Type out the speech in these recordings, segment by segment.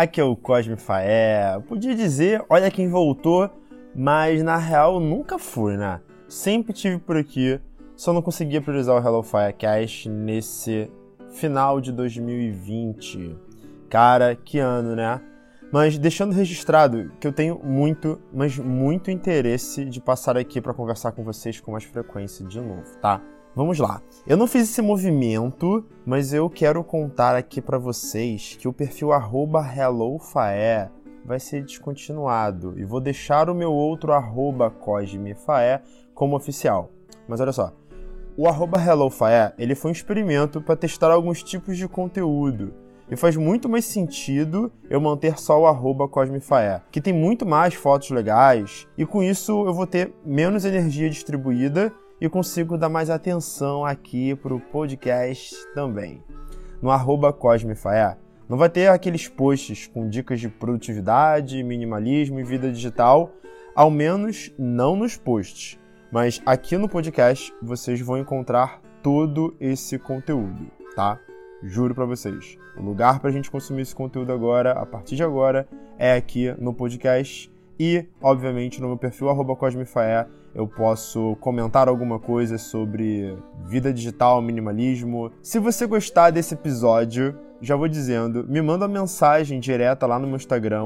Aqui é o Cosme Faé. Podia dizer, olha quem voltou, mas na real nunca fui, né? Sempre tive por aqui, só não conseguia priorizar o Hello Firecast nesse final de 2020. Cara, que ano, né? Mas deixando registrado que eu tenho muito, mas muito interesse de passar aqui para conversar com vocês com mais frequência de novo, tá? Vamos lá. Eu não fiz esse movimento, mas eu quero contar aqui para vocês que o perfil HelloFaé vai ser descontinuado e vou deixar o meu outro CosmeFaé como oficial. Mas olha só, o HelloFaé ele foi um experimento para testar alguns tipos de conteúdo. E faz muito mais sentido eu manter só o CosmeFaé, que tem muito mais fotos legais, e com isso eu vou ter menos energia distribuída e consigo dar mais atenção aqui para o podcast também. No arroba CosmeFaé, não vai ter aqueles posts com dicas de produtividade, minimalismo e vida digital, ao menos não nos posts. Mas aqui no podcast vocês vão encontrar todo esse conteúdo, tá? Juro para vocês. O lugar para a gente consumir esse conteúdo agora, a partir de agora, é aqui no podcast e, obviamente, no meu perfil @cosmefaé eu posso comentar alguma coisa sobre vida digital, minimalismo. Se você gostar desse episódio, já vou dizendo, me manda uma mensagem direta lá no meu Instagram,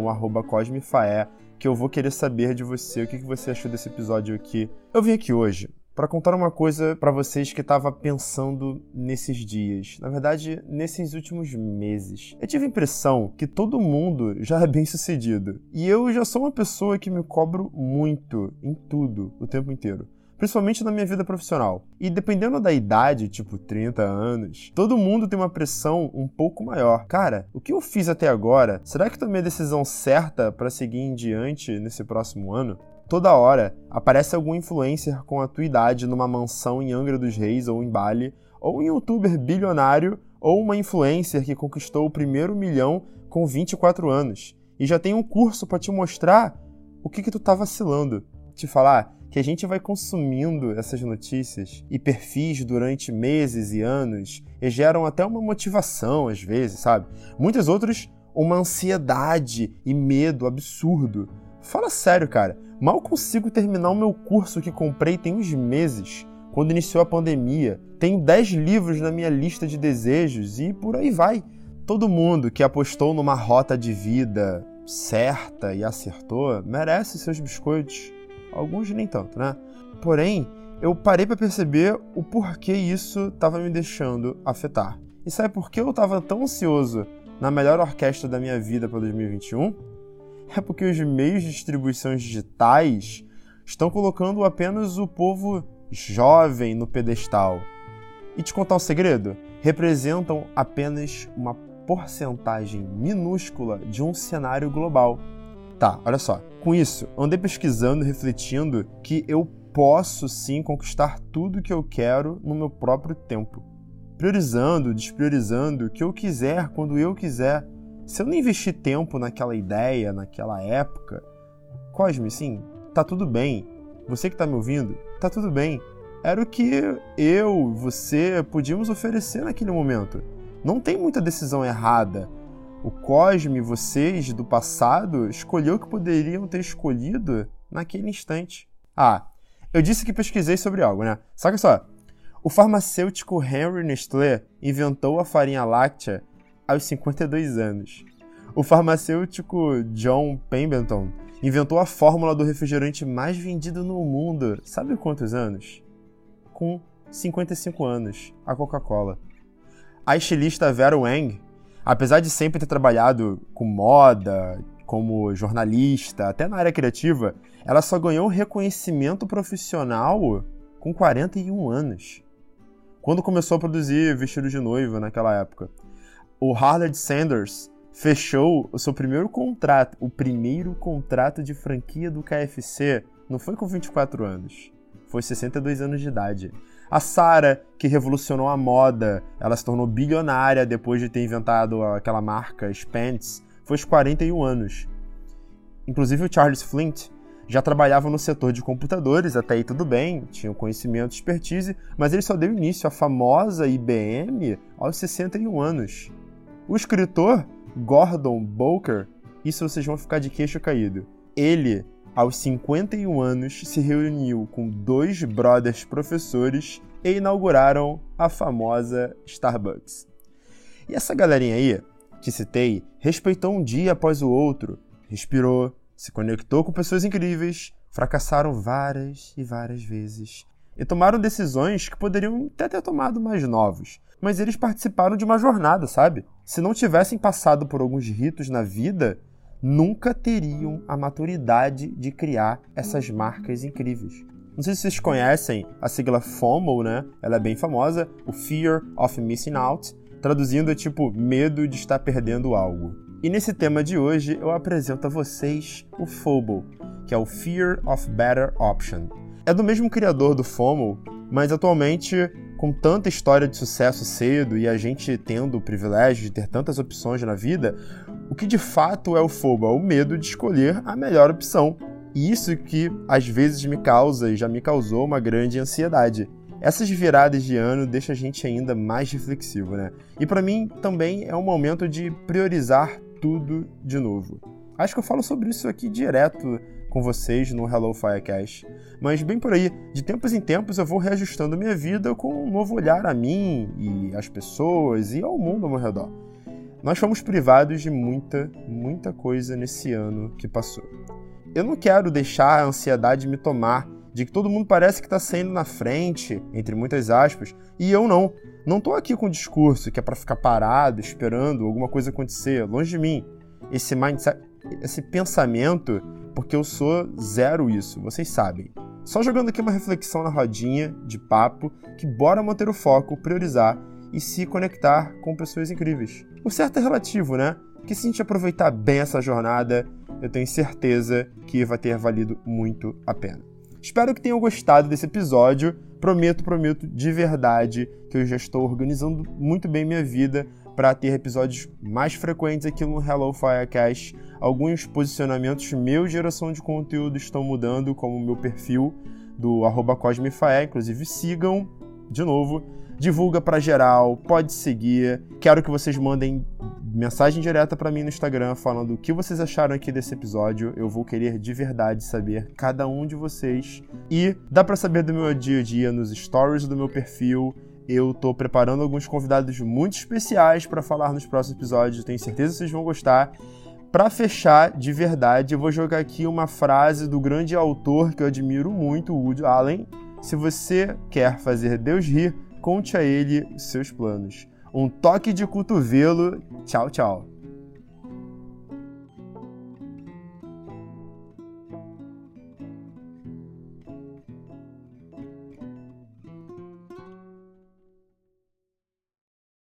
@cosmefaé, que eu vou querer saber de você o que você achou desse episódio aqui. Eu vim aqui hoje para contar uma coisa para vocês que estava pensando nesses dias. Na verdade, nesses últimos meses. Eu tive a impressão que todo mundo já é bem sucedido. E eu já sou uma pessoa que me cobro muito em tudo o tempo inteiro principalmente na minha vida profissional. E dependendo da idade, tipo 30 anos, todo mundo tem uma pressão um pouco maior. Cara, o que eu fiz até agora? Será que tomei a decisão certa para seguir em diante nesse próximo ano? Toda hora aparece algum influencer com a tua idade numa mansão em Angra dos Reis ou em Bali, ou um youtuber bilionário ou uma influencer que conquistou o primeiro milhão com 24 anos e já tem um curso para te mostrar o que que tu tá vacilando. Te falar que a gente vai consumindo essas notícias e perfis durante meses e anos e geram até uma motivação às vezes, sabe? Muitas outras uma ansiedade e medo absurdo. Fala sério, cara. Mal consigo terminar o meu curso que comprei tem uns meses, quando iniciou a pandemia. Tenho 10 livros na minha lista de desejos e por aí vai. Todo mundo que apostou numa rota de vida certa e acertou merece seus biscoitos. Alguns nem tanto, né? Porém, eu parei para perceber o porquê isso estava me deixando afetar. E sabe por que eu estava tão ansioso na melhor orquestra da minha vida para 2021? É porque os meios de distribuição digitais estão colocando apenas o povo jovem no pedestal. E te contar um segredo? Representam apenas uma porcentagem minúscula de um cenário global. Tá, olha só. Com isso, andei pesquisando e refletindo que eu posso sim conquistar tudo que eu quero no meu próprio tempo. Priorizando, despriorizando o que eu quiser quando eu quiser se eu não investir tempo naquela ideia, naquela época, Cosme, sim, tá tudo bem. Você que tá me ouvindo, tá tudo bem. Era o que eu, você podíamos oferecer naquele momento. Não tem muita decisão errada. O Cosme, vocês do passado, escolheu o que poderiam ter escolhido naquele instante. Ah, eu disse que pesquisei sobre algo, né? Saca só. O farmacêutico Henry Nestlé inventou a farinha láctea aos 52 anos. O farmacêutico John Pemberton inventou a fórmula do refrigerante mais vendido no mundo. Sabe quantos anos? Com 55 anos, a Coca-Cola. A estilista Vera Wang, apesar de sempre ter trabalhado com moda, como jornalista, até na área criativa, ela só ganhou reconhecimento profissional com 41 anos. Quando começou a produzir vestidos de noiva naquela época o Harland Sanders fechou o seu primeiro contrato, o primeiro contrato de franquia do KFC, não foi com 24 anos, foi 62 anos de idade. A Sarah, que revolucionou a moda, ela se tornou bilionária depois de ter inventado aquela marca Spence, foi aos 41 anos. Inclusive o Charles Flint já trabalhava no setor de computadores, até aí tudo bem, tinha conhecimento e expertise, mas ele só deu início à famosa IBM aos 61 anos. O escritor Gordon Booker, isso vocês vão ficar de queixo caído. Ele, aos 51 anos, se reuniu com dois brothers professores e inauguraram a famosa Starbucks. E essa galerinha aí, que citei, respeitou um dia após o outro, respirou, se conectou com pessoas incríveis, fracassaram várias e várias vezes e tomaram decisões que poderiam até ter tomado mais novos, mas eles participaram de uma jornada, sabe? Se não tivessem passado por alguns ritos na vida, nunca teriam a maturidade de criar essas marcas incríveis. Não sei se vocês conhecem a sigla FOMO, né? Ela é bem famosa, o Fear of Missing Out, traduzindo é tipo medo de estar perdendo algo. E nesse tema de hoje eu apresento a vocês o FOBO, que é o Fear of Better Option. É do mesmo criador do FOMO, mas atualmente, com tanta história de sucesso cedo e a gente tendo o privilégio de ter tantas opções na vida, o que de fato é o FOBO? É o medo de escolher a melhor opção e isso que às vezes me causa e já me causou uma grande ansiedade. Essas viradas de ano deixam a gente ainda mais reflexivo, né? E para mim também é um momento de priorizar tudo de novo. Acho que eu falo sobre isso aqui direto com vocês no Hello Firecast. Mas bem por aí, de tempos em tempos eu vou reajustando minha vida com um novo olhar a mim e às pessoas e ao mundo ao meu redor. Nós fomos privados de muita, muita coisa nesse ano que passou eu não quero deixar a ansiedade me tomar de que todo mundo parece que está saindo na frente, entre muitas aspas, e eu não. Não estou aqui com um discurso que é para ficar parado, esperando alguma coisa acontecer, longe de mim. Esse mindset, esse pensamento, porque eu sou zero isso, vocês sabem. Só jogando aqui uma reflexão na rodinha de papo, que bora manter o foco, priorizar e se conectar com pessoas incríveis. O certo é relativo, né? Que se a gente aproveitar bem essa jornada, eu tenho certeza que vai ter valido muito a pena. Espero que tenham gostado desse episódio. Prometo, prometo de verdade que eu já estou organizando muito bem minha vida para ter episódios mais frequentes aqui no Hello Firecast. Alguns posicionamentos meus de geração de conteúdo estão mudando, como o meu perfil do arroba inclusive sigam de novo divulga para geral, pode seguir. Quero que vocês mandem mensagem direta para mim no Instagram falando o que vocês acharam aqui desse episódio. Eu vou querer de verdade saber cada um de vocês. E dá para saber do meu dia a dia nos stories do meu perfil. Eu tô preparando alguns convidados muito especiais para falar nos próximos episódios. Tenho certeza que vocês vão gostar. Para fechar de verdade, eu vou jogar aqui uma frase do grande autor que eu admiro muito, Woody Allen. Se você quer fazer Deus rir, conte a ele seus planos. Um toque de cotovelo. Tchau, tchau.